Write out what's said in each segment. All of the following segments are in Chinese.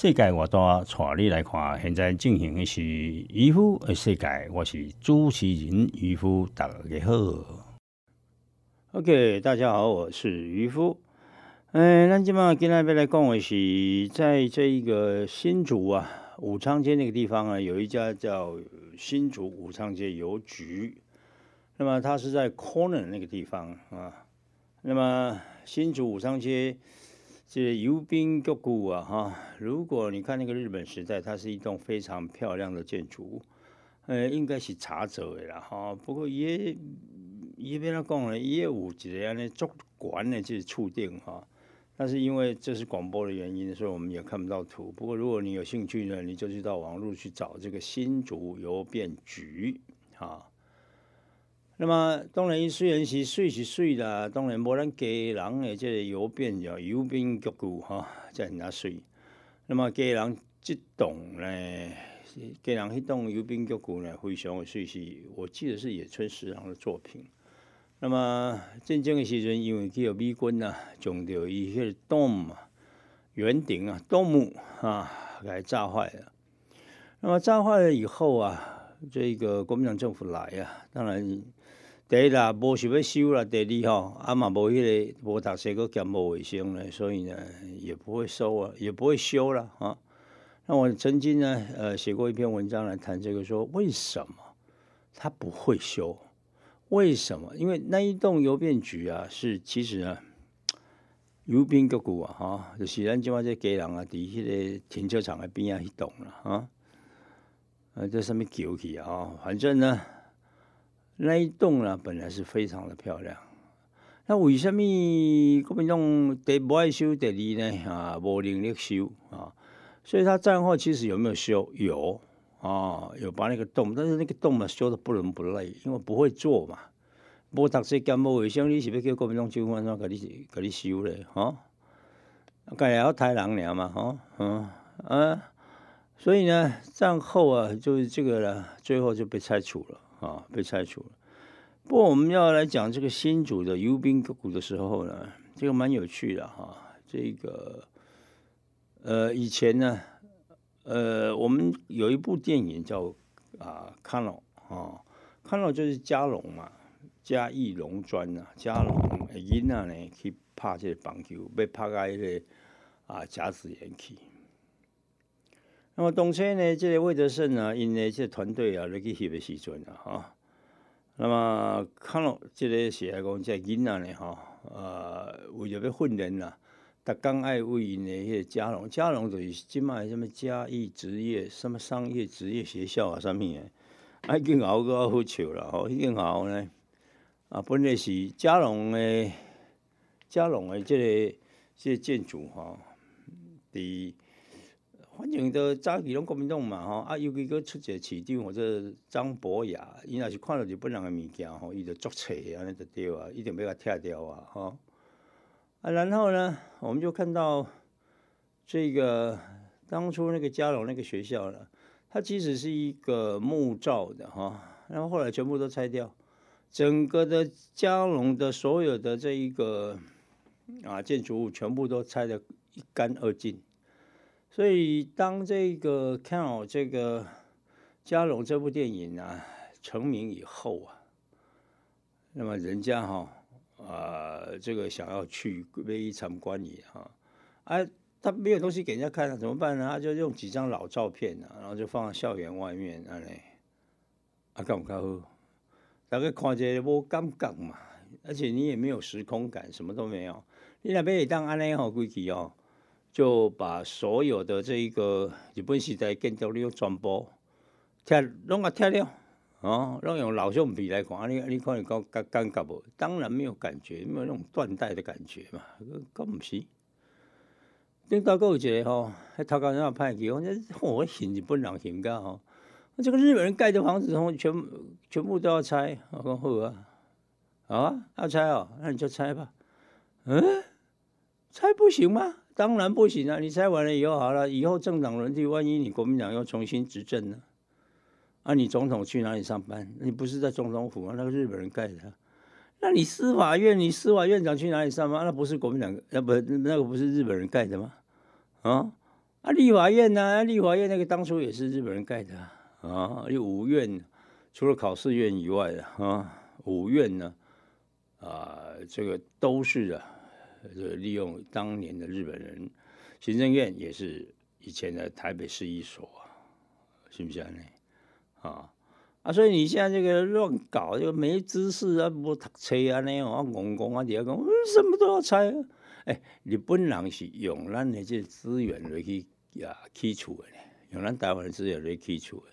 世界我大，带你来看。现在进行的是渔夫的世界，我是主持人渔夫，大家好。OK，大家好，我是渔夫。哎，咱今嘛今天要来讲的是，在这一个新竹啊武昌街那个地方啊，有一家叫新竹武昌街邮局。那么它是在 Corner 那个地方啊。那么新竹武昌街。这游兵局谷啊，哈！如果你看那个日本时代，它是一栋非常漂亮的建筑，呃，应该是茶走的啦，哈。不过也也别他讲了，也有几个呢，足管的就是触电哈。但是因为这是广播的原因，所以我们也看不到图。不过如果你有兴趣呢，你就去到网络去找这个新竹邮便局，哈。那么当然，虽然是水是水啦，当然无咱家人的这个邮便叫邮便局固哈，才很啊水。那么家人这栋呢，家人迄栋邮便局固呢，非常的水，是我记得是野村十郎的作品。那么战争的时阵，因为去美军呐，将着伊迄个 dome 圆顶啊，dome 啊，给炸坏了。那么炸坏了以后啊，这个国民党政府来啊，当然。第一啦，无想要修啦；第二吼，啊嘛无迄个无读书，佫兼无卫生咧，所以呢，也不会收啊，也不会修啦啊。那我曾经呢，呃，写过一篇文章来谈这个，说为什么他不会修？为什么？因为那一栋邮便局啊，是其实呢，邮兵局股啊，哈，就是咱即马这家人啊，伫迄个停车场的边啊，去栋了啊，呃，这上面叫去啊，反正呢。那一栋呢，本来是非常的漂亮。那为什么国民党第不爱修，第二呢？啊，无能力修啊。所以他战后其实有没有修？有啊，有把那个洞，但是那个洞嘛，修的不伦不类，因为不会做嘛。无读书兼无卫生，你是要叫国民党军官怎甲你甲你修咧？哈，该要太人了嘛？哈，嗯啊，所以呢，战后啊，就是这个了，最后就被拆除了。啊，被拆除了。不过我们要来讲这个新主的游兵个股的时候呢，这个蛮有趣的哈。这个呃，以前呢，呃，我们有一部电影叫啊《康老》啊，《康老》就是加龙嘛，加义龙专呐，加龙囡仔呢去拍这个棒球，被拍个一个啊甲子园去。那么动车呢？这个魏德胜呢，因为这团队啊，来去翕的时阵啊，哈。那么看了这个是来讲，这囡仔呢，哈，呃，为了要训练呐，他刚爱为因的迄个嘉龙，嘉龙就是即卖什么嘉义职业什么商业职业学校啊，什么的，啊，已经熬个好笑了，吼，已经熬呢，啊，本来是嘉龙的，嘉龙的这个这个建筑哈，第。反正都早期拢国民党嘛吼，啊，尤其个出一个市长或者张博雅，伊若是看到日本人的物件吼，伊就作册安尼就对啊，一定要甲拆掉啊，吼。啊，然后呢，我们就看到这个当初那个嘉龙那个学校呢，它其实是一个木造的哈，然后后来全部都拆掉，整个的嘉龙的所有的这一个啊建筑物全部都拆得一干二净。所以，当这个看好这个嘉龙这部电影啊成名以后啊，那么人家哈啊这个想要去微参观你哈，哎，他没有东西给人家看啊，怎么办呢？他就用几张老照片啊，然后就放在校园外面那里，啊，干不好？大概看着无感觉嘛，而且你也没有时空感，什么都没有。你那边也当安尼好规矩哦。就把所有的这一个日本时代建筑的全部拆，拢啊拆了，哦，拢用老橡皮来看，你你看你讲感感觉不？当然没有感觉，没有那种断代的感觉嘛，更不是。顶到有一个吼，迄头家人派去，我我信日本人信噶吼，这个日本人盖的房子，全全部都要拆，我讲好啊，好啊，要拆哦，那你就拆吧。嗯，拆不行吗？当然不行啊！你拆完了以后好了，以后政党轮替，万一你国民党又重新执政呢？啊，你总统去哪里上班？你不是在总统府吗？那个日本人盖的。那你司法院，你司法院长去哪里上班？那不是国民党，那不那个不是日本人盖的吗？啊啊！立法院呢？立法院那个当初也是日本人盖的啊。有五院，除了考试院以外的啊，五院呢啊，这个都是啊，利用当年的日本人。行政院也是以前的台北市一所，是不是呢？啊？啊，所以你现在这个乱搞，就没知识啊，不读册啊，那样啊，戆戆啊，底下讲什么都要拆。哎，日本人是用咱的这资源来去呀起厝的，用咱台湾的资源来起厝的。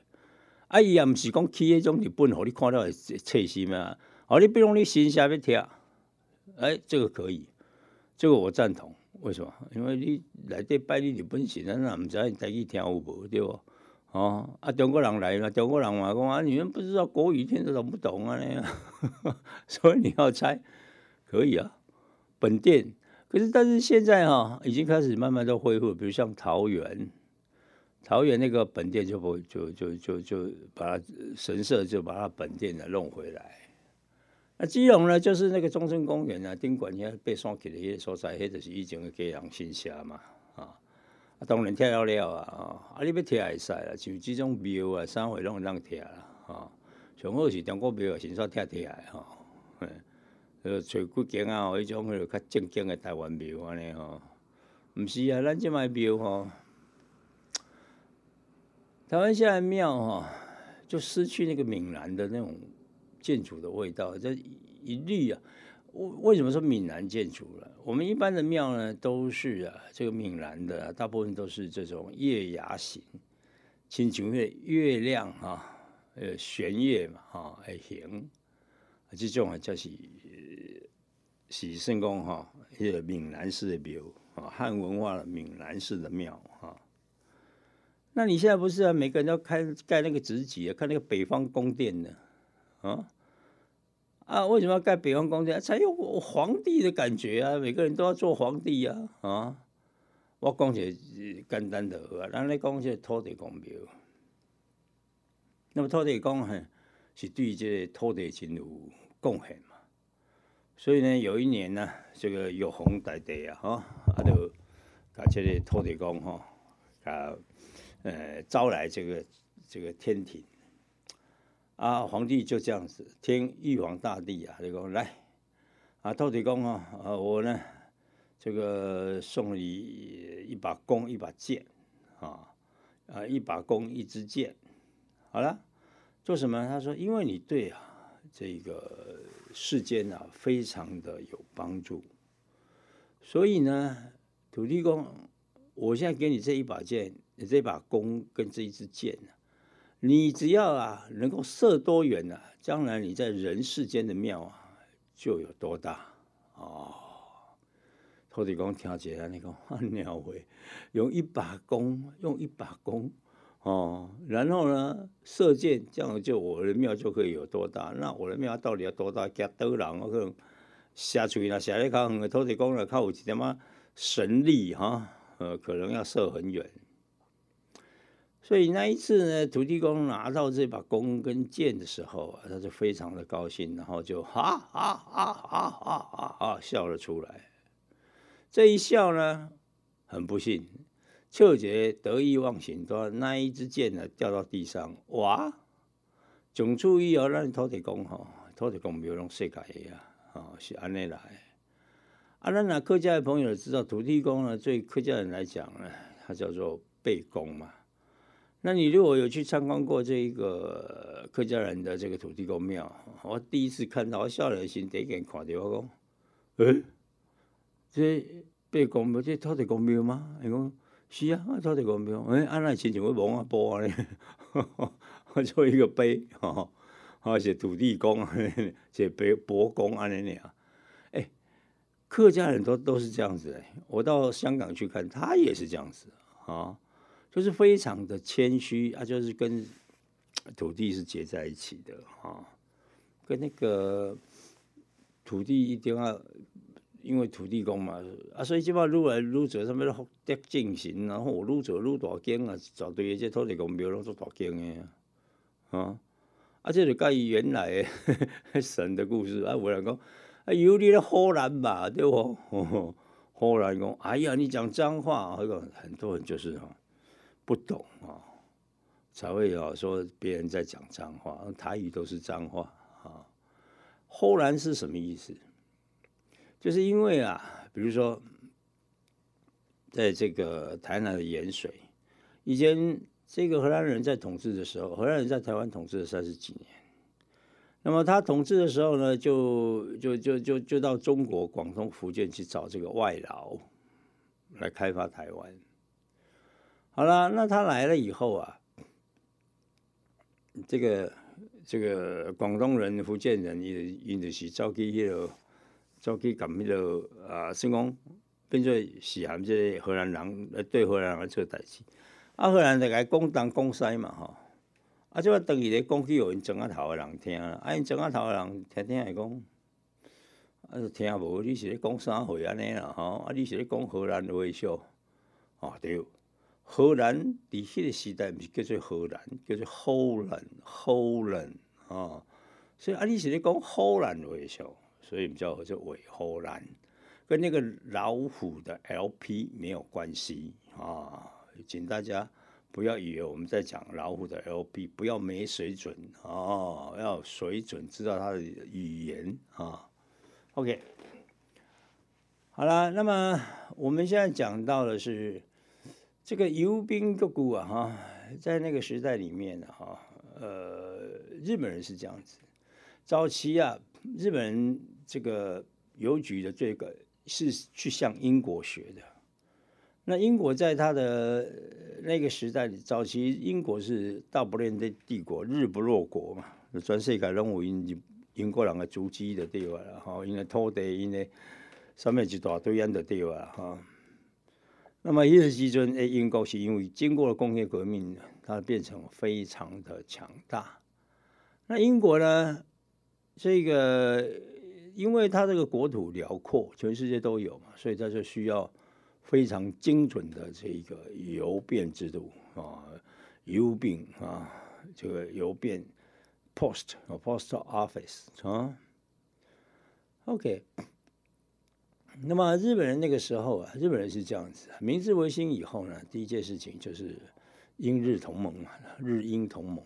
啊，伊也毋是讲起迄种日本，互你看到会切心啊。哦，你比如你心下要听，哎，这个可以，这个我赞同。为什么？因为你来这拜你日本神，咱也毋知你带去听有无，对不？哦，啊，中国人来了，中国人嘛讲啊，你们不知道国语，听得懂不懂啊？那样，所以你要猜，可以啊。本店，可是但是现在哈，已经开始慢慢都恢复，比如像桃园，桃园那个本店就不就就就就把它神社就把它本店的弄回来。啊基隆呢，就是那个中正公园啊，宾馆也被山起的些所在，或者是以前的给养新峡嘛。啊，当然拆了了啊！啊，你要拆会使啦，像这种庙啊、三会拢当拆啦，啊。上好是中国庙啊，先煞拆拆来哈。呃，找几间啊，迄种迄个较正经的台湾庙安尼吼。毋是啊，咱即卖庙吼，台湾现在庙吼，就失去那个闽南的那种建筑的味道，这一律啊。为为什么说闽南建筑了？我们一般的庙呢，都是啊，这个闽南的，大部分都是这种月牙形，请求月月亮啊，呃，弦月嘛哈，还形，这种啊叫是喜圣公哈，一个闽南式的庙啊，汉文化的闽南式的庙哈。那你现在不是啊，每个人都开盖那个直脊啊，看那个北方宫殿的啊。啊，为什么要盖北方宫殿？才有皇帝的感觉啊！每个人都要做皇帝呀！啊，我讲起简单的啊，咱来讲些土地公庙。那么土地公哈是对这个土地真有贡献嘛？所以呢，有一年呢，这个玉皇大帝啊，哈，啊，就把这个土地公哈，啊，呃，招来这个这个天庭。啊，皇帝就这样子听玉皇大帝啊，就讲来啊，土地公啊，啊，我呢，这个送你一把弓，一把剑，啊啊，一把弓，一支箭，好了，做什么？他说，因为你对啊，这个世间啊，非常的有帮助，所以呢，土地公，我现在给你这一把剑，你这把弓跟这一支箭呢。你只要啊能够射多远呢，将来你在人世间的庙啊就有多大哦。土地公听起来，你讲很鸟会用一把弓，用一把弓哦，然后呢射箭，这样就我的庙就可以有多大？那我的庙到底要多大？加多人我可能下去啦，下来靠远的土地公了，靠有一点嘛神力哈？呃，可能要射很远。所以那一次呢，土地公拿到这把弓跟箭的时候啊，他就非常的高兴，然后就哈哈哈哈哈哈哈笑了出来。这一笑呢，很不幸，秋杰得意忘形，说那一支箭呢掉到地上，哇！总注意哦，咱土地公哈，土地公没有用世界呀，啊，是安内来。啊，那那客家的朋友知道，土地公呢，对客家人来讲呢，它叫做背公嘛。那你如果有去参观过这一个客家人的这个土地公庙，我第一次看到，我笑了心，第一眼看到我讲，诶，这被公庙，这土地公庙吗？伊讲是啊，土地公庙，诶，安那亲像会望啊波啊咧，我 做一个碑，哈，啊是土地公，是伯伯公安尼样，诶，客家人都都是这样子哎，我到香港去看，他也是这样子啊，就是非常的谦虚啊，就是跟土地是结在一起的啊，跟那个土地一定要，因为土地公嘛啊，所以基本上愈来愈做什么福德正神，然后愈做愈大间啊，找对这土地公庙拢做大间的啊，啊，这就甲伊原来 神的故事啊，有人讲。啊，有你的荷兰嘛，对不？荷兰讲，哎呀，你讲脏话，那个很多人就是哈不懂啊，才会有说别人在讲脏话，台语都是脏话啊。荷兰是什么意思？就是因为啊，比如说，在这个台南的盐水，以前这个荷兰人在统治的时候，荷兰人在台湾统治了三十几年。那么他统治的时候呢，就就就就就到中国广东、福建去找这个外劳来开发台湾。好了，那他来了以后啊，这个这个广东人、福建人，伊伊就是走去迄个走去干迄个啊，先讲变做是含这荷兰人来对荷兰人做代志，啊，荷兰就来讲东讲西嘛，吼。啊！即个等于咧讲起有因庄仔头的人听，啊，因庄仔头的人听听会讲，啊，就听无你是咧讲啥话安尼啦？吼，啊，你是咧讲荷兰话笑？哦，对，荷兰伫迄个时代毋是叫做荷兰，叫做 Holland，Holland 啊，所以啊，你是咧讲荷兰话笑，所以叫做伪荷兰，跟那个老虎的 LP 没有关系啊，请大家。不要以为我们在讲老虎的 LP，不要没水准哦，要水准，知道它的语言啊。OK，好了，那么我们现在讲到的是这个游兵个股啊，哈，在那个时代里面，哈，呃，日本人是这样子，早期啊，日本人这个邮局的这个是去向英国学的。那英国在他的那个时代里，早期英国是大不列颠帝国，日不落国嘛，全世界拢有英英国人的足迹的地方了哈，因为土地因为上面一大堆人的地方哈。那么一个时阵，诶，英国是因为经过了工业革命，它变成非常的强大。那英国呢，这个因为它这个国土辽阔，全世界都有嘛，所以它就需要。非常精准的这个邮便制度啊，邮便啊，这个邮便 post 啊，post office 啊，OK。那么日本人那个时候啊，日本人是这样子，明治维新以后呢，第一件事情就是英日同盟嘛，日英同盟，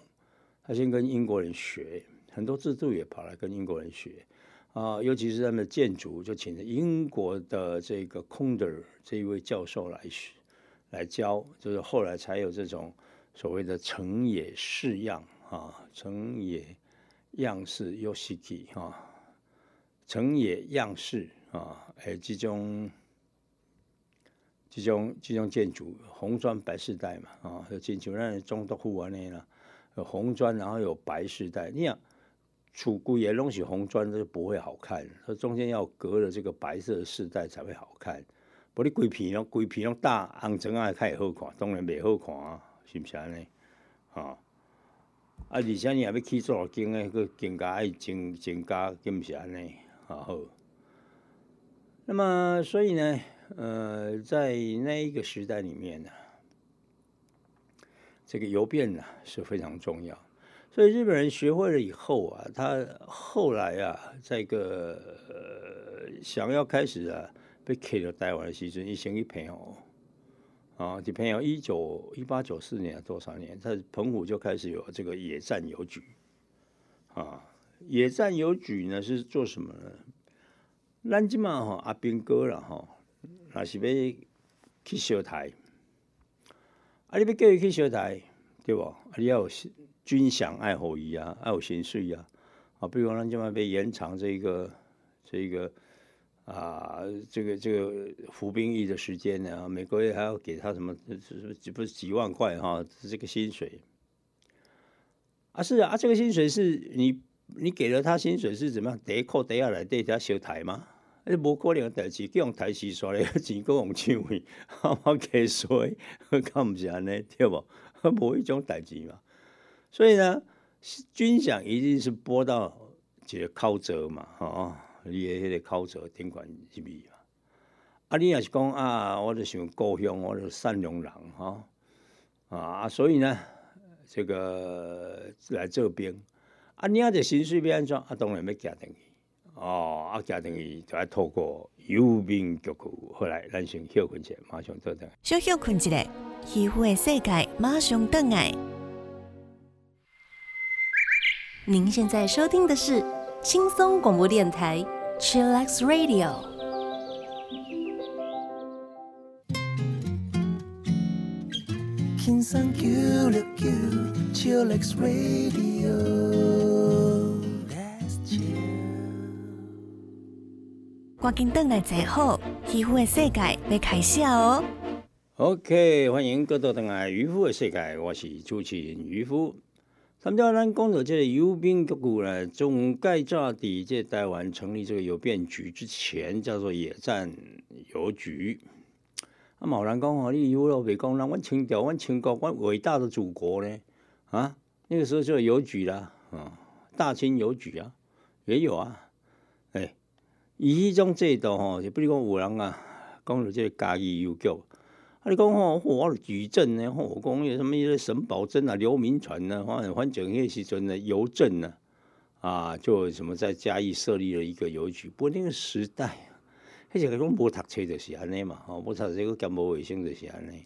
他先跟英国人学很多制度，也跑来跟英国人学。啊，尤其是他们的建筑，就请英国的这个空德这一位教授来学来教，就是后来才有这种所谓的成也式样啊，成也样式 Yoshiki 啊，成也样式啊，哎，这种这种这种建筑，红砖白饰带嘛啊，建筑那中都户啊那啦，有红砖，然后有白饰带，你想。楚古也拢起红砖，就不会好看。它中间要隔了这个白色的饰带才会好看。不，你规皮拢，规皮拢大，红砖啊较会好看，当然袂好看啊，是不是安尼？啊，啊，而且你也要起做经诶，个更加爱增增加，更是安尼啊好。那么，所以呢，呃，在那一个时代里面呢，这个邮便呢是非常重要。所以日本人学会了以后啊，他后来啊，这个呃想要开始啊，被 K 了台湾的时阵，一先一朋友啊，这朋友一九一八九四年多少年，他澎湖就开始有这个野战邮局啊。野战邮局呢是做什么呢？咱即嘛哈阿兵哥了哈，那是要去小台，啊，你要叫伊去小台，对不？你要有。军饷爱好伊啊，爱有薪水啊，啊，比如咱今晚被延长这个这个啊，这个这个服兵役的时间呢，每个月还要给他什么，几不是几万块哈，这个薪水啊，是啊，这个薪水是你你给了他薪水是怎么样？得扣得下来对他修台吗？迄无可能代志，叫用台词说咧，钱够用唱去，我加税，敢毋是安尼对不？无一种代志嘛。所以呢，军饷一定是拨到一个考折嘛，吼，你的迄个考折顶管入面嘛。啊，你也是讲啊，我就想故乡，我就善良人哈啊，所以呢，这个来这边啊，你啊，这薪水变安怎？啊，当然要加等于哦，啊，加等于就要透过右边脚骨后来咱先休困者，马上做等。小休困一下，渔夫的世界马上登来。您现在收听的是轻松广播电台，Chillax Radio。轻松 Q 六 Q Chillax Radio。赶紧等来坐好，渔夫的世界要开始哦。OK，欢迎各位登来渔夫的世界，我是主持人渔夫。参加咱讲到这个邮兵局呢，总盖早底这台湾成立这个邮便局之前，叫做野战邮局。啊，某人讲哦，你有老别讲，那阮清朝、阮清国、阮伟大的祖国呢？啊，那个时候就有邮局啦，啊，大清邮局啊，也有啊。哎，以迄种制度吼，就比如讲有人啊，讲到这个嘉义邮局，啊，你讲吼，我举证呢，我讲有什么一些沈葆桢啊、刘铭传呢，反反正迄时阵的邮政呢，啊，就什么在嘉义设立了一个邮局，不过那个时代。迄个拢无读册就是安尼嘛，吼，无读册个兼无卫生就是安尼。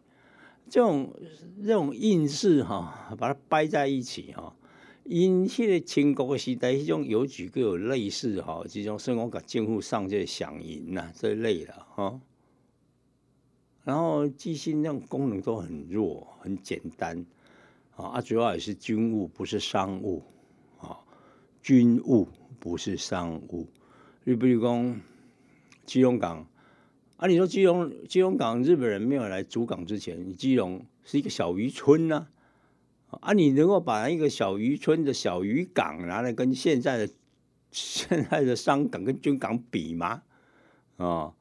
这种这种印式哈，把它掰在一起哈，因迄个清国时代，迄种邮局各有类似哈，这种生活甲政府上这响银呐这一类的哈。然后寄信那种功能都很弱，很简单啊，主要也是军务，不是商务啊，军务不是商务。你比如讲。基隆港啊，你说基隆基隆港日本人没有来主港之前，基隆是一个小渔村呐啊，你能够把一个小渔村的小渔港拿来跟现在的现在的商港跟军港比吗？啊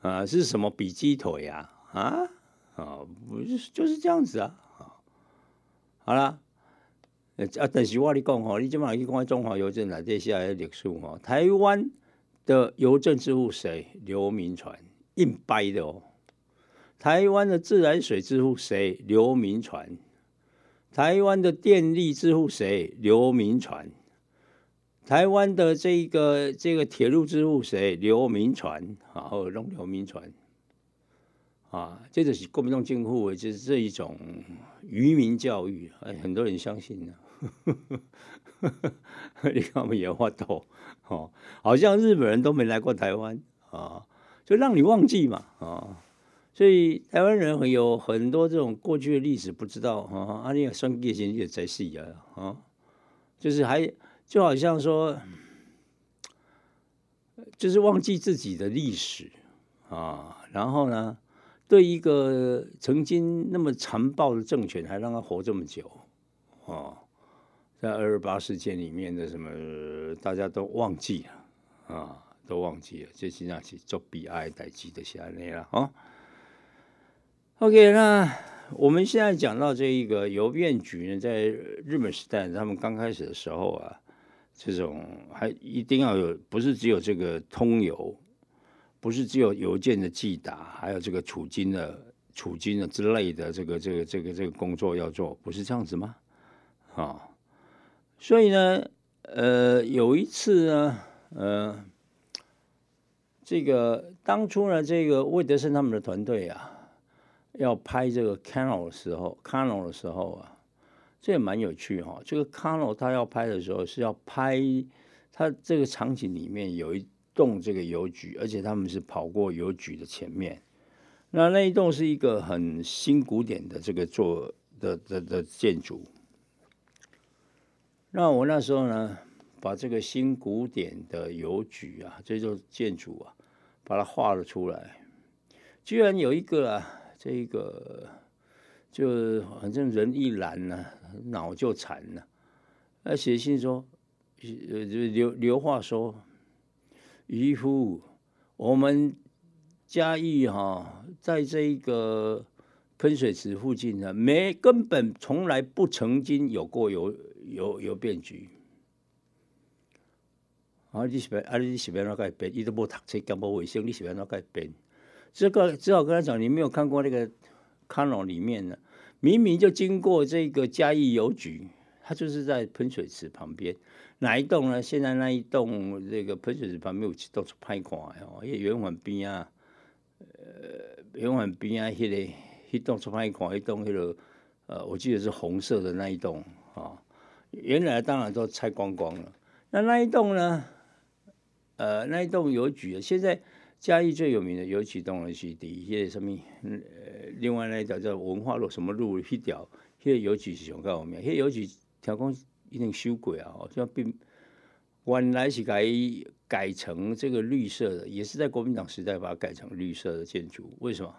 啊，是什么比鸡腿呀？啊啊，不是就是这样子啊，好了，啊，但是我跟你讲吼，你今晚去看中华邮政来这下来历史吼，台湾。的邮政之父谁？刘铭传硬掰的哦。台湾的自来水之父谁？刘铭传。台湾的电力之父谁？刘铭传。台湾的这个这个铁路之父谁？刘铭传。好，弄刘铭传。啊，这就是国民党政府，就是这一种愚民教育，哎，很多人相信呢。你看我们也发抖。哦，好像日本人都没来过台湾啊，就让你忘记嘛啊，所以台湾人有很多这种过去的历史不知道啊，阿尼亚双叶先也在戏啊啊，就是还就好像说，就是忘记自己的历史啊，然后呢，对一个曾经那么残暴的政权还让他活这么久啊。在二二八事件里面的什么，大家都忘记了啊，都忘记了，这实际上是做悲哀代际的下来了啊。OK，那我们现在讲到这一个邮便局呢，在日本时代，他们刚开始的时候啊，这种还一定要有，不是只有这个通邮，不是只有邮件的寄达，还有这个储金的、储金的之类的这个、这个、这个、这个工作要做，不是这样子吗？啊？所以呢，呃，有一次呢，呃，这个当初呢，这个魏德胜他们的团队啊，要拍这个 Canal 的时候，Canal 的时候啊，这也蛮有趣哈。这个 Canal 他要拍的时候是要拍他这个场景里面有一栋这个邮局，而且他们是跑过邮局的前面。那那一栋是一个很新古典的这个做的的的建筑。那我那时候呢，把这个新古典的邮局啊，这座建筑啊，把它画了出来。居然有一个啊，这个就反正人一懒呢，脑就残了。他写信说，呃，就刘刘话说，渔夫我们嘉义哈，在这一个喷水池附近呢，没根本从来不曾经有过邮邮邮便局。啊，你是边啊，你是边那改变？伊都无读册，更无卫生，你是边那改变？这个只好跟他讲，你没有看过那个康龙里面呢，明明就经过这个嘉义邮局，它就是在喷水池旁边。哪一栋呢？现在那一栋这个喷水池旁边有到处拍看哦，因为圆环边啊，呃，圆环边啊，迄个一栋出拍看，一栋迄个呃，我记得是红色的那一栋啊。原来当然都拆光光了。那那一栋呢？呃，那一栋邮局，现在嘉义最有名的邮局栋是第一些什么？呃，另外那一条叫文化路什么路？一条，迄个邮局是上较有名。迄个邮局听讲一定修过啊，好像并原来是改改成这个绿色的，也是在国民党时代把它改成绿色的建筑。为什么？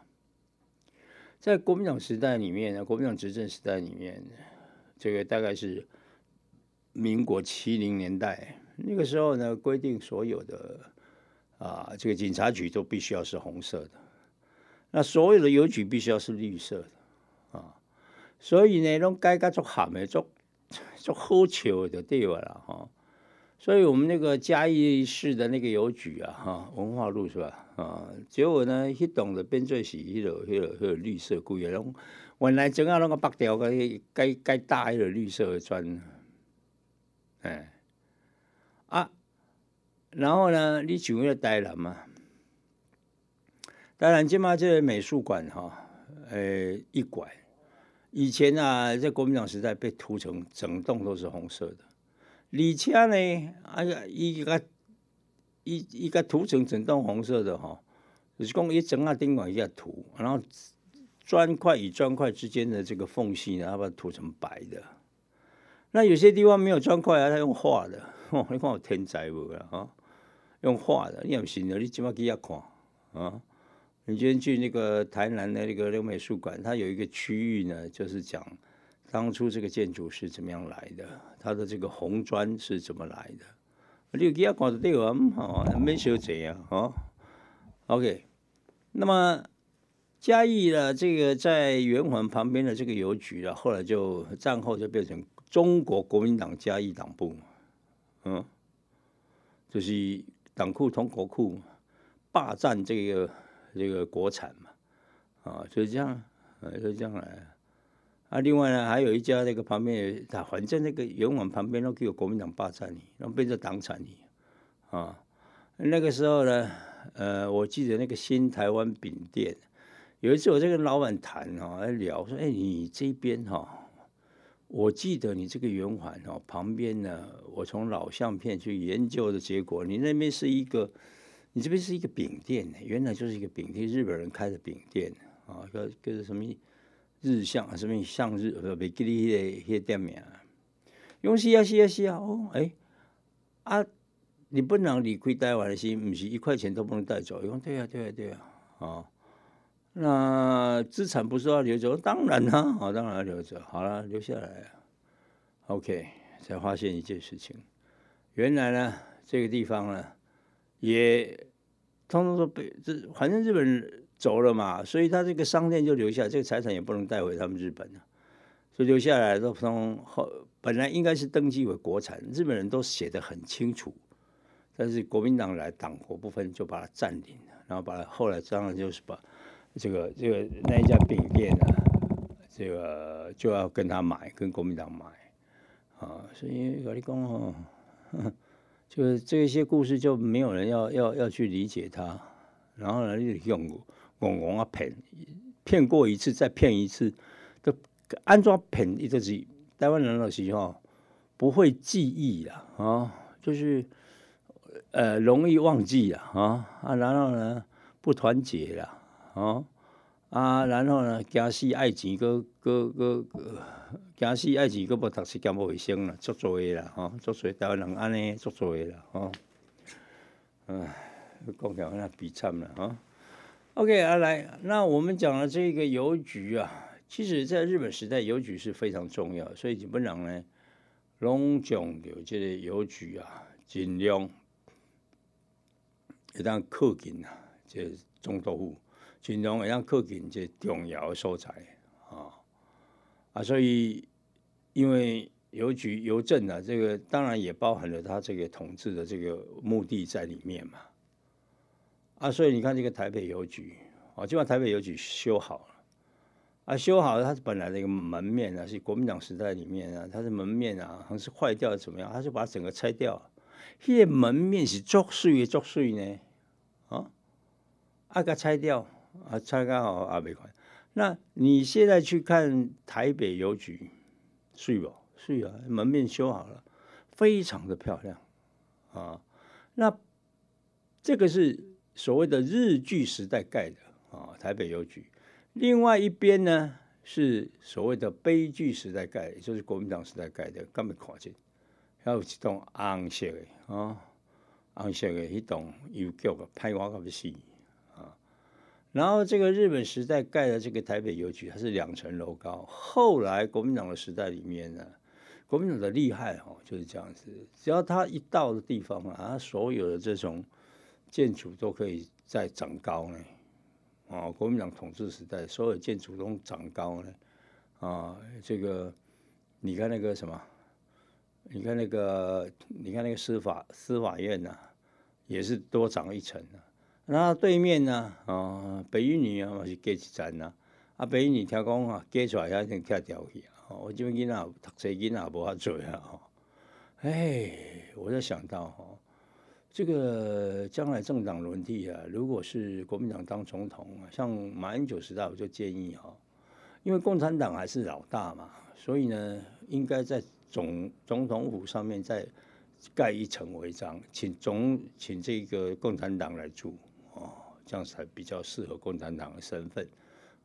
在国民党时代里面呢？国民党执政时代里面，这个大概是民国七零年代。那个时候呢，规定所有的啊，这个警察局都必须要是红色的，那所有的邮局必须要是绿色的啊。所以呢，拢改改做喊的做做好笑的对吧啦哈。所以我们那个嘉义市的那个邮局啊哈，文化路是吧啊？结果呢，一栋的变做是迄个迄个迄个绿色规个，拢原来整个那个白条个该该大迄个绿色的砖，哎。啊，然后呢？你像个台南嘛？台南今嘛这个美术馆哈，呃，一馆以前啊，在国民党时代被涂成整栋都是红色的，而且呢，哎呀，一个一一个涂成整栋红色的哈，就是讲一整个顶管一下涂，然后砖块与砖块之间的这个缝隙呢，把它涂成白的。那有些地方没有砖块啊，他用画的。你看有天才无啦？哈，用画的，你也不行的，你起码给他看啊！你今天去那个台南的那个那个美术馆，它有一个区域呢，就是讲当初这个建筑是怎么样来的，它的这个红砖是怎么来的。你给他看的对啊，好，没修这样啊。OK，那么嘉义的这个在圆环旁边的这个邮局啊，后来就战后就变成中国国民党嘉义党部。嗯，就是党库通国库霸占这个这个国产嘛，啊，就是这样，啊，就这样来。啊，另外呢，还有一家那个旁边，它反正那个圆网旁边都给有国民党霸占你，然后变成党产你，啊，那个时候呢，呃，我记得那个新台湾饼店，有一次我在跟老板谈哦，在聊说，哎，你这边哈。我记得你这个圆环哦，旁边呢，我从老相片去研究的结果，你那边是一个，你这边是一个饼店，原来就是一个饼店，日本人开的饼店啊，个个什么日向什么向日呃，别记哩迄些店名，用西啊西啊西啊哦，哎啊，你不能离开台湾的是，不是一块钱都不能带走，用对啊对啊对啊，啊。那资产不是要留着？当然啦，好，当然要留着。好了，留下来啊。OK，才发现一件事情，原来呢，这个地方呢，也通通都被这，反正日本人走了嘛，所以他这个商店就留下，这个财产也不能带回他们日本了，所以留下来都通后，本来应该是登记为国产，日本人都写的很清楚，但是国民党来党国不分，就把它占领了，然后把后来当然就是把。这个这个那一家饼店呢，这个就要跟他买，跟国民党买啊，所以我你讲哦，就是这些故事就没有人要要要去理解它，然后呢，就用戆戆啊骗，骗过一次再骗一次，都安装骗一个是，台湾人的时候不会记忆的啊，就是呃容易忘记啊啊啊，然后呢不团结了。哦，啊，然后呢，惊死爱情，个个个惊死爱情，个无读书，兼无卫生啦，足多的啦，吼，足多台湾人安尼，足多的啦，吼，唉，讲起来那比惨了，哈。OK，啊，来，那我们讲了这个邮局啊，其实在日本时代，邮局是非常重要，所以日本人呢，拢讲有这个邮局啊，尽量一旦靠近啊，这总督府，尽量会当靠近这重要的所在啊啊，所以因为邮局邮政啊，这个当然也包含了他这个统治的这个目的在里面嘛啊，所以你看这个台北邮局啊，就把台北邮局修好了。啊，修好了，它本来的一个门面呢，是国民党时代里面啊，它的门面啊，好像是坏掉怎么样？他就把它整个拆掉。那门面是作祟的作祟呢，啊，啊个拆掉，啊拆刚好啊没款。那你现在去看台北邮局，是不是啊？门面修好了，非常的漂亮啊。那这个是所谓的日据时代盖的啊，台北邮局。另外一边呢，是所谓的悲剧时代盖，也就是国民党时代盖的，根本看见，还有一栋红色的啊，红色的一栋邮局啊，拍我个死。然后这个日本时代盖的这个台北邮局，它是两层楼高。后来国民党的时代里面呢，国民党的厉害哦，就是这样子，只要他一到的地方啊，所有的这种建筑都可以再长高呢。啊，国民党统治时代，所有建筑都长高呢。啊，这个你看那个什么，你看那个，你看那个司法司法院呐，也是多长一层的。然后对面呢，啊，北一女啊，是隔一站呐。啊，北一女听讲啊，隔出来还能跳掉去啊。我这边囡仔读册囡仔无法做啊。哎，我在想到哈。这个将来政党轮替啊，如果是国民党当总统，像马英九时代，我就建议哈，因为共产党还是老大嘛，所以呢，应该在总总统府上面再盖一层违章，请总请这个共产党来住，这样才比较适合共产党的身份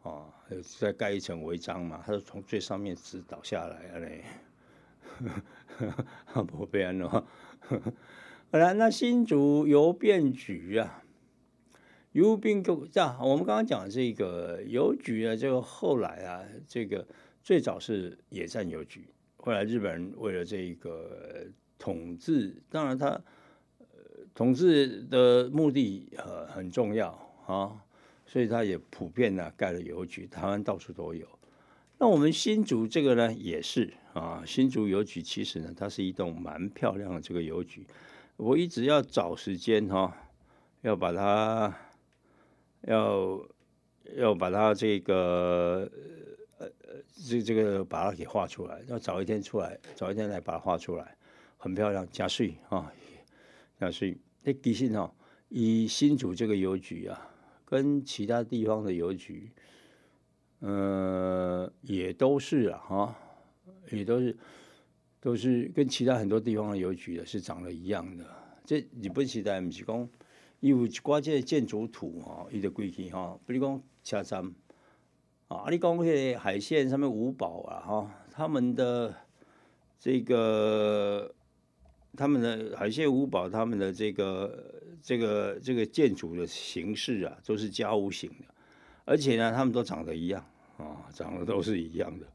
哦，再盖一层违章嘛，他是从最上面直倒下来嘞，不变了。好了，那新竹邮便局啊，邮兵局这样，我们刚刚讲这个邮局啊，这个后来啊，这个最早是野战邮局，后来日本人为了这个统治，当然他统治的目的呃很重要啊，所以他也普遍呢盖了邮局，台湾到处都有。那我们新竹这个呢也是啊，新竹邮局其实呢，它是一栋蛮漂亮的这个邮局。我一直要找时间哈，要把它，要要把它这个呃呃这这个把它给画出来，要找一天出来，找一天来把它画出来，很漂亮，加税啊，加税。那其实哈，以新竹这个邮局啊，跟其他地方的邮局，呃，也都是啊，哈，也都是。都是跟其他很多地方的邮局的是长得一样的。这日本时代不是讲有一挂这建筑图哈，伊的规矩哈，比如讲车站啊，你讲迄个海线上面五宝啊哈，他们的这个他们的海线五宝，他们的这个这个这个建筑的形式啊，都是家屋型的，而且呢，他们都长得一样啊，长得都是一样的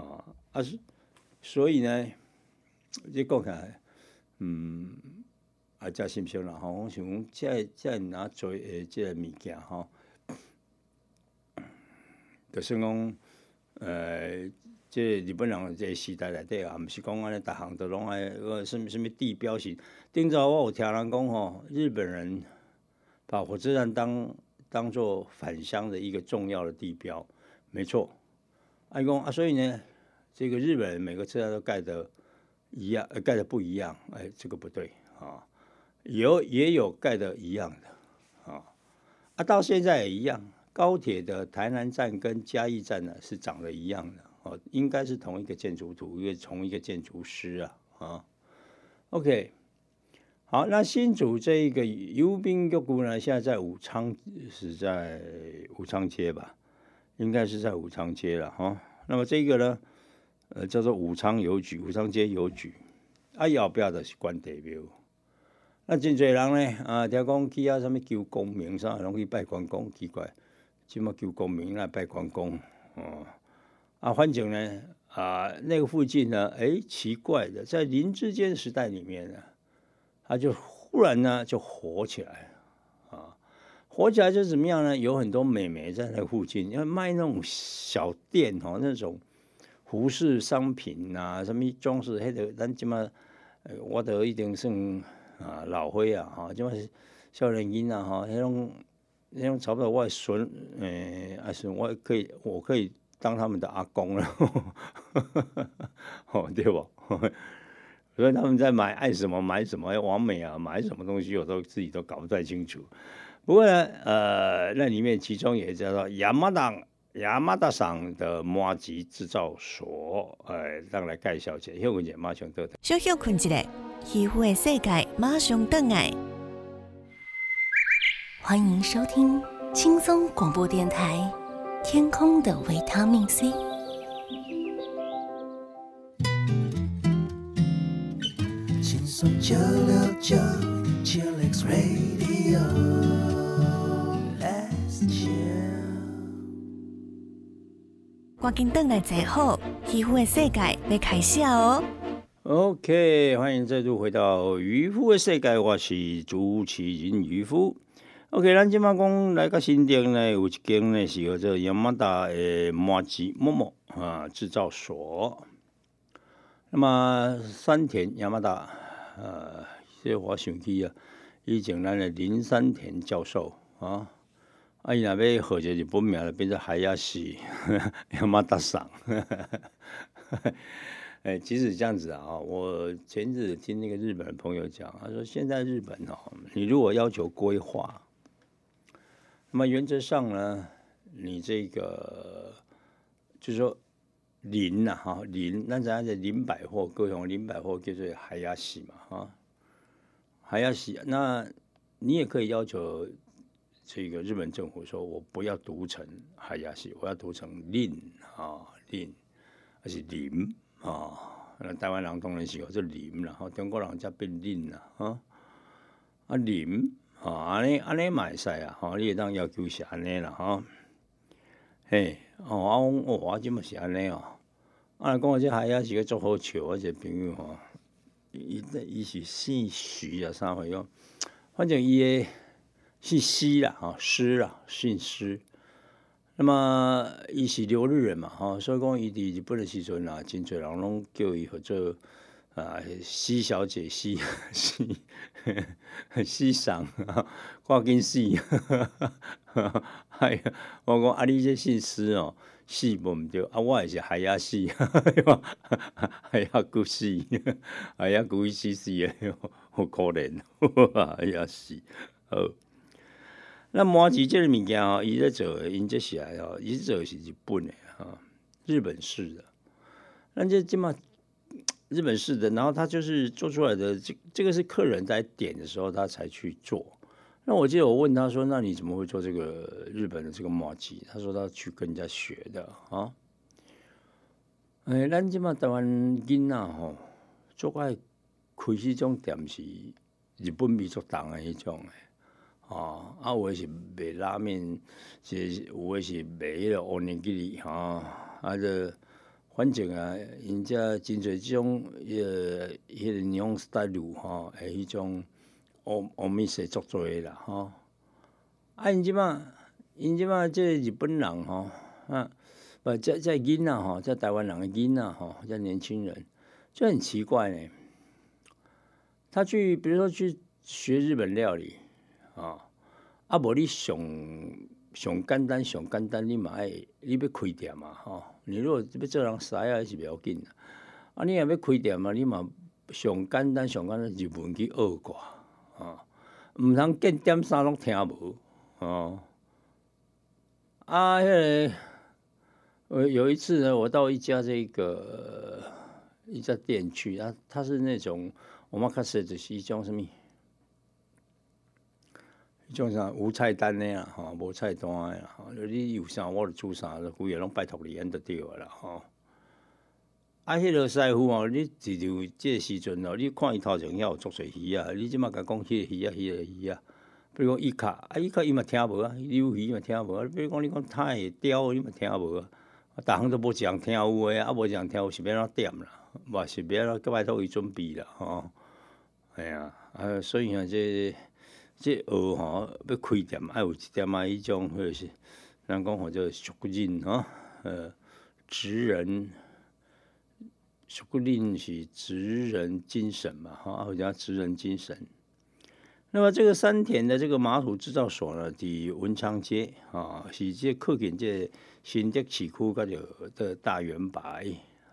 啊，啊是。所以呢，这讲起来，嗯，啊，真心相啦吼。我想讲，这这拿做诶，这个物件哈，就是讲，呃，这日本人这时代内底啊，毋是讲安尼，逐项都拢爱个什么什么地标型。顶早我有听人讲吼，日本人把火车站当当做返乡的一个重要的地标，没错。啊，讲啊，所以呢。这个日本人每个车站都盖的一样，盖的不一样，哎，这个不对啊。有也有盖的一样的啊，啊，到现在也一样。高铁的台南站跟嘉义站呢是长得一样的哦，应该是同一个建筑图，因为同一个建筑师啊啊。OK，好，那新竹这一个邮兵局呢，现在在武昌，是在武昌街吧？应该是在武昌街了哈。那么这个呢？呃，叫做武昌邮局，武昌街邮局，啊，要不要就是关帝庙。那真侪人呢，啊，听讲去啊，什么求功名啥，拢去拜关公，奇怪，即么求功名来拜关公，哦，啊，反正呢，啊，那个附近呢，哎，奇怪的，在林志坚时代里面呢，他就忽然呢就火起来啊火起来就怎么样呢？有很多美眉在那附近，要卖那种小店哦，那种服饰商品啊，什么装饰，迄个咱起码，我得一定算啊老灰啊，哈，即嘛少年音啊，哈，那种那种差不多我孙，诶，阿孙，我可以，我可以当他们的阿公了，哦，对不？所以他们在买爱什么买什么，要完美啊，买什么东西我都自己都搞不太清楚。不过呢，呃，那里面其中也叫做亚麻党亚麻达上的麻吉制造所，呃，让来介绍一下，休困者马上得。小休困一下，皮肤的世界马上登来。欢迎收听轻松广播电台《天空的维他命 C》。九六九，Chillax Radio，Let's chill。赶紧等来坐好，渔夫的世界要开始哦。OK，欢迎再度回到渔夫的世界，我是主持人渔夫。OK，咱今麦讲来个新店呢，有一间呢是叫做亚马达的麻吉某某啊制造所。那么山田亚马达。呃，这我想起啊，以前咱的林山田教授啊，啊伊若要号一个日本名，变成海亚西，亚马达桑。哎，即使这样子啊，我前日听那个日本的朋友讲，他说现在日本哦，你如果要求规划，那么原则上呢，你这个就是说。林呐哈林，那咱这林百货，各种林百货叫做海亚西嘛哈，海亚西，那你也可以要求这个日本政府说，我不要读成海亚西，我要读成林啊林，而是林啊，那台湾人当然是有这林然后中国人才变林啦哈，啊林啊安尼安尼嘛会使啊，吼你也当要求是安尼啦哈，嘿哦啊我我即么是安尼哦。啊，讲我这海亚是个足好笑，我一个朋友吼，伊伊是姓徐啊，啥货用？反正伊诶姓施啦，吼施啦，姓施。那么伊是留日人嘛，吼，所以讲伊伫日本的时阵啊，真侪人拢叫伊去做啊，施小姐，施施施上，挂紧施。哎呀，我讲啊，你这姓施哦。死无毋对，啊，我也是海亚死，海亚古死，海亚古死死诶，好可怜，海亚死。好，那麻吉这个物件哦，伊在做，因这是来哦，伊做是日本诶，哈，日本式的。那这这么日本式的，然后他就是做出来的，这这个是客人在点的时候，他才去做。那我记得我问他说：“那你怎么会做这个日本的这个麻吉？”他说他去跟人家学的啊。哎，咱即嘛台湾囡仔吼，做爱开迄种店是日本味足重的迄种诶，啊，啊，有诶是卖拉面，是有诶是卖迄个乌年鸡吼，啊，这反正啊，人家真侪种呃，迄个种 style 吼，诶，迄种。我我们是做做诶啦，吼！啊，因即嘛，因即嘛，即日本人吼，啊，不，在在囡仔吼，在台湾人的囡仔吼，在年轻人就很奇怪呢。他去，比如说去学日本料理，啊，啊，无你上上简单，上简单，你嘛爱，你要开店嘛，吼！你如果要做人师啊，是袂要紧的。啊，你也要开店嘛，你嘛上简单，上简单日本去学过。啊，毋通见点啥拢听无哦。啊，迄个，我，有一次呢，我到一家这个一家店去，啊，他是那种我们开始就是一种什么，种啥无菜单的呀，哈，无菜单呀，哈，你有啥我就煮啥，规个拢拜托你，安就对了，哈。啊，迄个师傅哦，你就就这时阵哦，你看伊头前遐有足侪鱼啊，你即马甲讲迄个鱼啊，迄个鱼啊，比如讲伊卡，啊伊卡伊嘛听无啊，有鱼嘛听无啊，比如讲你讲太雕，伊嘛听无啊，啊，逐项都无一项听有诶，啊无一项听有是要怎点啦，嘛是要怎个摆头伊准备啦，吼，哎呀，啊，所以啊，这这学吼要开店，爱有一点啊，迄种或者是人讲吼叫熟人吼，呃，职人，熟人是职人精神嘛，哈，或者职人精神。那么这个山田的这个马土制造所呢，伫文昌街啊，是这靠近这新德市区个就的大圆白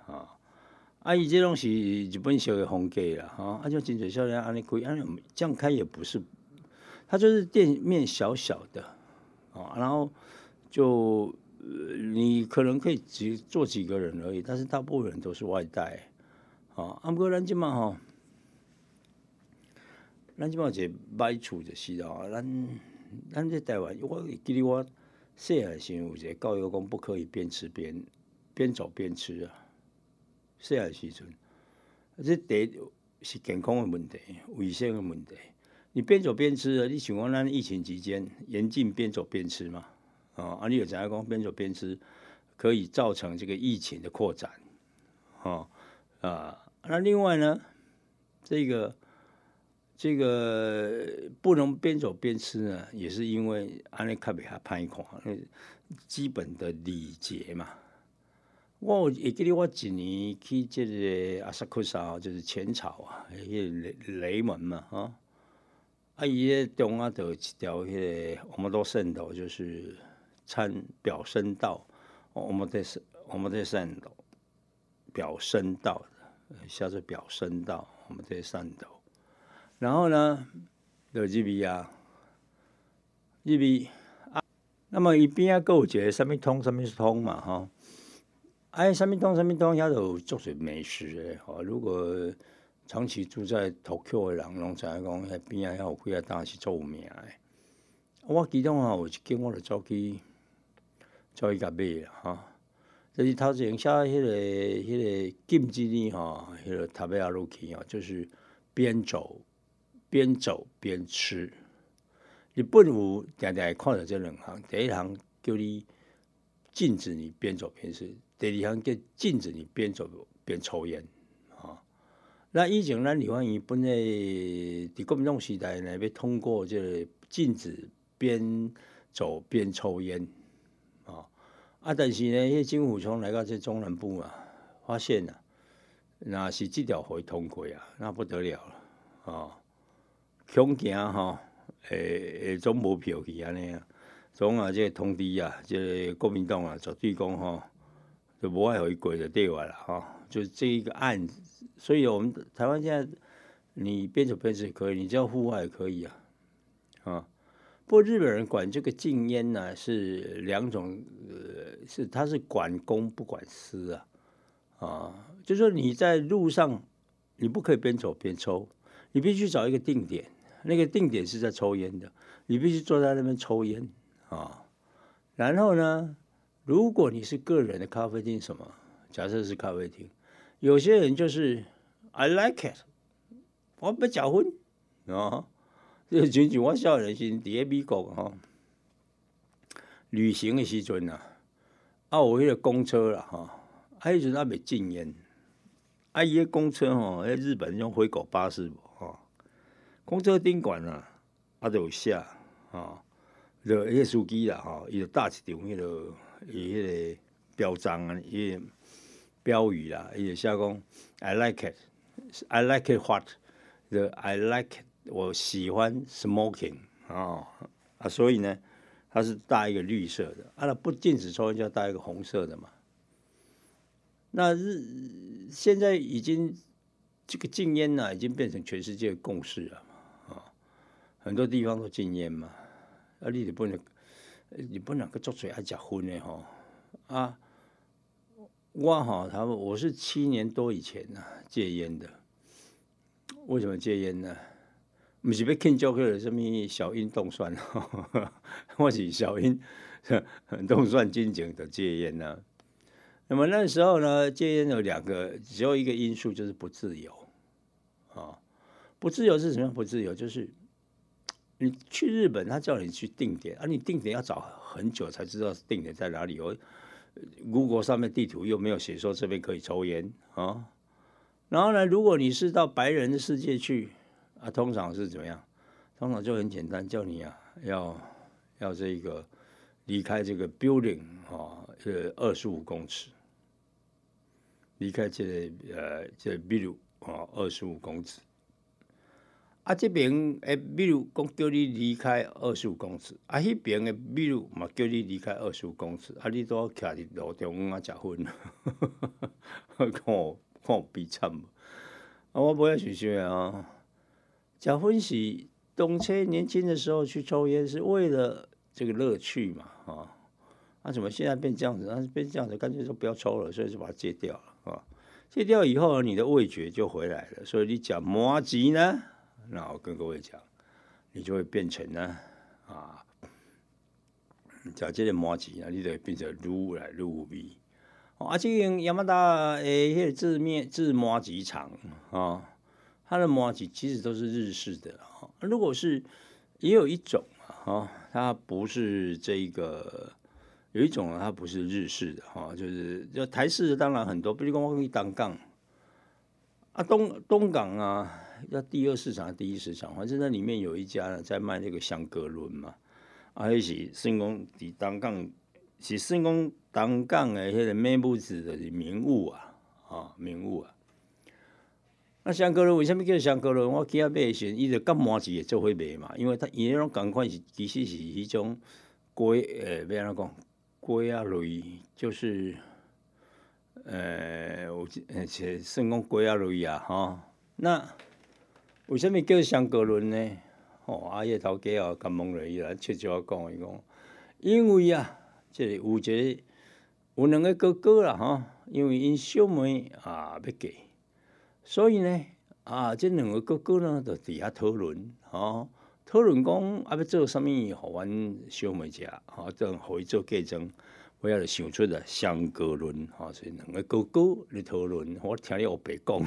啊。啊，伊这种是日本小的风格啦，哈，啊，就真侪少年安尼开，安尼这样开也不是，它就是店面小小的啊，然后就你可能可以只坐几个人而已，但是大部分人都是外带啊。啊，不过咱即嘛吼，咱即嘛一个歹处就是哦，咱咱在台湾，我记得我细汉时有一个教育讲不可以边吃边边走边吃啊。细汉时阵，这第是健康的问题、卫生的问题。你边走边吃，你想讲咱疫情期间严禁边走边吃嘛？啊，啊，你有怎样讲边走边吃可以造成这个疫情的扩展？啊啊，那另外呢，这个这个不能边走边吃呢，也是因为安尼卡比还拍一款，基本的礼节嘛。我会记得我一年去这个阿萨克萨，就是浅草啊，迄雷雷门嘛，哈。啊，伊咧中啊，有一条迄个我们都圣道，就是参表深道，我们在是我们在圣道表深道的，叫做表深道，我们在汕头。然后呢，有日味啊，日味啊，那么一边啊，够节上面通，上面通嘛，哈。哎，什么东什么东，遐有足侪美食诶！吼，如果长期住在土桥的人，拢知影讲遐边啊，遐有几啊档是做有名诶。我其中啊，有一间我就走去走去甲买啦，吼。就是头前写迄个迄个禁止你吼，迄个塔贝亚路去啊，就是边走边走边吃。日本有定定看着这两行，第一行叫你禁止你边走边吃。第二项叫禁止你边走边抽烟，那以前咱台湾伊本来伫国民党时代呢，要通过这禁止边走边抽烟，啊，啊，但是呢，迄政府从来到这中南部啊，发现啊，那是这条会通过啊，那不得了了，啊，恐惊吼，诶诶，总无票去安尼啊，总啊，这通知啊，这国民党啊，绝对讲吼。就无爱回归的对外了哈，就是这一个案子，所以我们台湾现在你边走边吃也可以，你只要户外也可以啊，啊，不过日本人管这个禁烟呢是两种，呃，是他是管公不管私啊，啊，就说你在路上你不可以边走边抽，你必须找一个定点，那个定点是在抽烟的，你必须坐在那边抽烟啊，然后呢？如果你是个人的咖啡厅，什么？假设是咖啡厅，有些人就是 I like it，我不结婚啊。这仅仅我少年时伫美国哈，旅行的时阵呐，啊，有迄个公车啦哈，还有阵啊未禁烟，啊，伊个公车吼，喺日本用灰狗巴士哈，公车顶管啊，啊都有写啊，就迄个司机啦哈，伊就搭一张迄个。伊迄个标章啊，伊标语啦，伊就写讲 I like it, I like it what the I like，我喜欢 smoking 啊啊，所以呢，它是带一个绿色的，啊，那不禁止抽烟就要带一个红色的嘛。那日现在已经这个禁烟呢，已经变成全世界共识了嘛啊，很多地方都禁烟嘛，啊，你不能。你不能够做嘴爱结婚的吼啊！我哈，他们我是七年多以前呐戒烟的。为什么戒烟呢？不是要庆祝个什么小英动算，我是小英动算金井的戒烟呢。那么那时候呢，戒烟有两个，只有一个因素就是不自由啊。不自由是什么？不自由就是。你去日本，他叫你去定点，而你定点要找很久才知道定点在哪里。我 Google 上面地图又没有写说这边可以抽烟啊。然后呢，如果你是到白人的世界去啊，通常是怎么样？通常就很简单，叫你啊要要这个离开这个 building 啊，呃二十五公尺，离开这个呃这ビル啊二十五公尺。啊，这边诶，比如讲叫你离开二十五公尺，啊，迄边诶，比如嘛叫你离开二十五公尺，啊，你都要徛伫路中央啊，食薰，看我看我悲惨啊，我不要许许啊，食薰是动车年轻的时候去抽烟是为了这个乐趣嘛，啊，啊，怎么现在变这样子？啊，变这样子，干脆就不要抽了，所以就把它戒掉了，啊，戒掉以后，你的味觉就回来了，所以你讲麻吉呢？那我跟各位讲，你就会变成呢啊，假这个麻吉啊，你得变成撸来愈味。啊，这个亚马达诶，迄个制面制麻吉厂啊，它的麻吉其实都是日式的。如果是也有一种啊，它不是这个，有一种它不是日式的哈，就是就台式的当然很多，比如讲我去单杠啊，东东港啊。要第二市场还是，第一市场，反正那里面有一家呢，在卖那个香格伦嘛，啊，迄是圣公伫东港，是圣公东港的迄个美物子的名物啊，啊，名物啊。那香格伦为什么叫香格伦？我记下买时，伊就干麻子也做会卖嘛，因为它伊那种感款是其实是一种龟，诶，要安怎讲？龟啊类，就是，呃，我而且圣公龟啊类啊，哈，那。为什么叫香格伦呢？哦，阿爷头家哦，咁懵了伊啦，悄悄讲伊讲，因为啊，这里有一个有两个哥哥啦，哈，因为因小妹啊要嫁，所以呢，啊，这两个哥哥呢，就伫遐讨论，哈，讨论讲啊要做啥物，互阮小妹食，哈，等互伊做嫁妆。我也想出了香格伦，哈，所以两个哥哥咧讨论，我听你后白讲，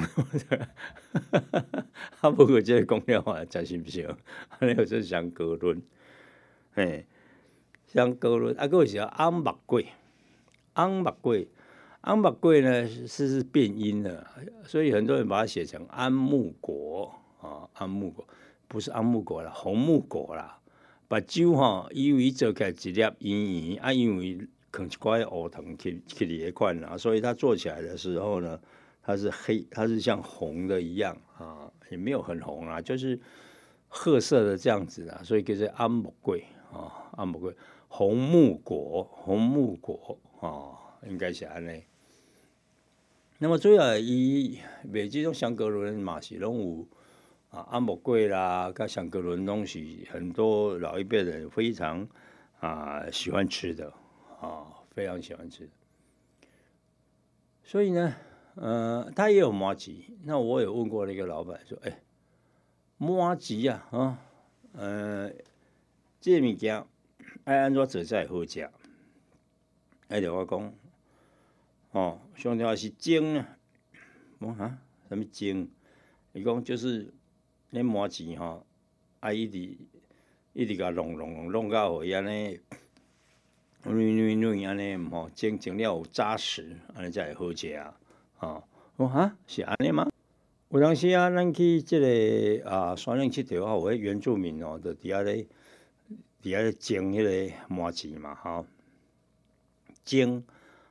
哈，不过这个讲了话真是不行，那个是香格伦，嘿，香格伦，啊，个是安木桂，安木桂，安木桂呢是是变音的，所以很多人把它写成安木果，啊，安木果不是安木果啦，红木果啦，把酒哈，因为做起来一粒圆圆，啊，因为。啃一块藕藤去去裂块啊，所以它做起来的时候呢，它是黑，它是像红的一样啊，也没有很红啊，就是褐色的这样子啊，所以叫做安木桂啊，安木桂，红木果，红木果啊，应该是安尼。那么主要以卖这种香格伦马西拢有啊，安木桂啦，跟香格伦东西，很多老一辈人非常啊喜欢吃的。啊，非常喜欢吃，所以呢，呃，他也有麻吉。那我有问过那个老板说：“哎，麻吉呀，啊，呃，这物件爱安怎做才好食？”哎，就我讲，哦，上条是蒸啊，我哈，什么蒸？伊讲就是那麻吉哈，啊，一直一直甲弄弄弄弄到好安尼。软软软安尼吼，蒸蒸了有扎实，安尼才会好食啊！哦，我哈是安尼吗？有当时啊，咱去即个啊，山顶佚佗啊，有迄原住民哦，就伫遐咧，伫遐咧蒸迄个麻糍嘛，哈，蒸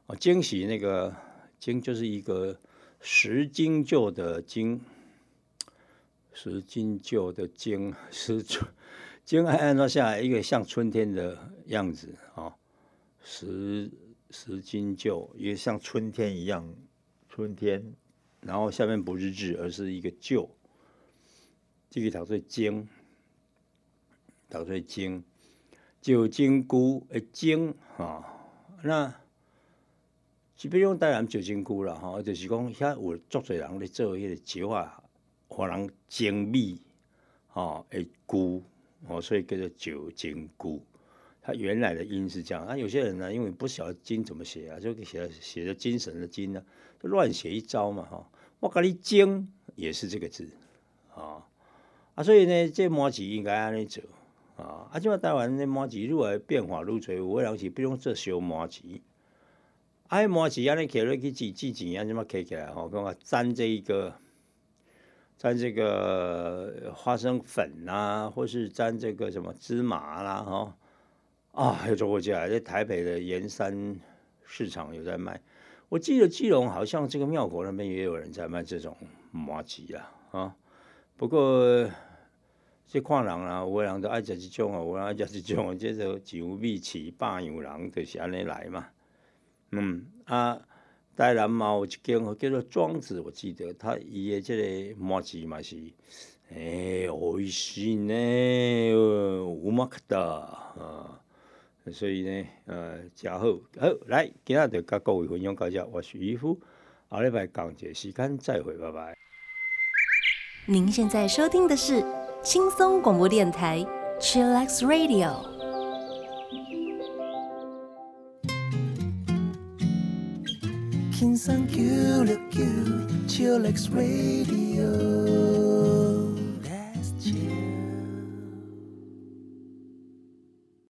哦，蒸是那个蒸，就是一个十斤旧的蒸，十斤旧的蒸，是春蒸还按照下来一个像春天的样子啊。十十斤旧，也像春天一样，春天，然后下面不是日，而是一个旧，这个读做精，叫做精，酒精菇诶精哈，那基本上当然酒精菇了哈，就是讲遐有足侪人咧做迄个酒啊，互人精米，哈诶菇，哦，所以叫做酒精菇。它原来的音是这样，啊，有些人呢，因为不晓得经怎么写啊，就写写的精神的精呢，就乱写一招嘛，哈。我讲你精也是这个字，啊啊，所以呢，这麻吉应该安尼走，啊，啊，即嘛台湾的麻吉如果变化愈侪，有人是不用做小麻吉，啊，麻吉安尼起来去挤挤挤，安怎么起起来？吼，讲啊，沾这一个沾这个花生粉啊，或是沾这个什么芝麻啦，哈啊，有做过家在台北的盐山市场有在卖。我记得基隆好像这个庙口那边也有人在卖这种麻吉啊，啊，不过这看人啊，有人都爱食这种啊，有人爱食这种，这就上米奇霸样人就是安尼来嘛。嗯啊，台南嘛有一间叫做庄子，我记得他伊的这个麻吉嘛是，诶，おいしいね，うまかった啊。 所以呢，呃，加好，好来，今日就甲各位分享到这，我是渔夫，下礼拜讲节时间再会，拜拜。您现在收听的是轻松广播电台 Chillax Radio。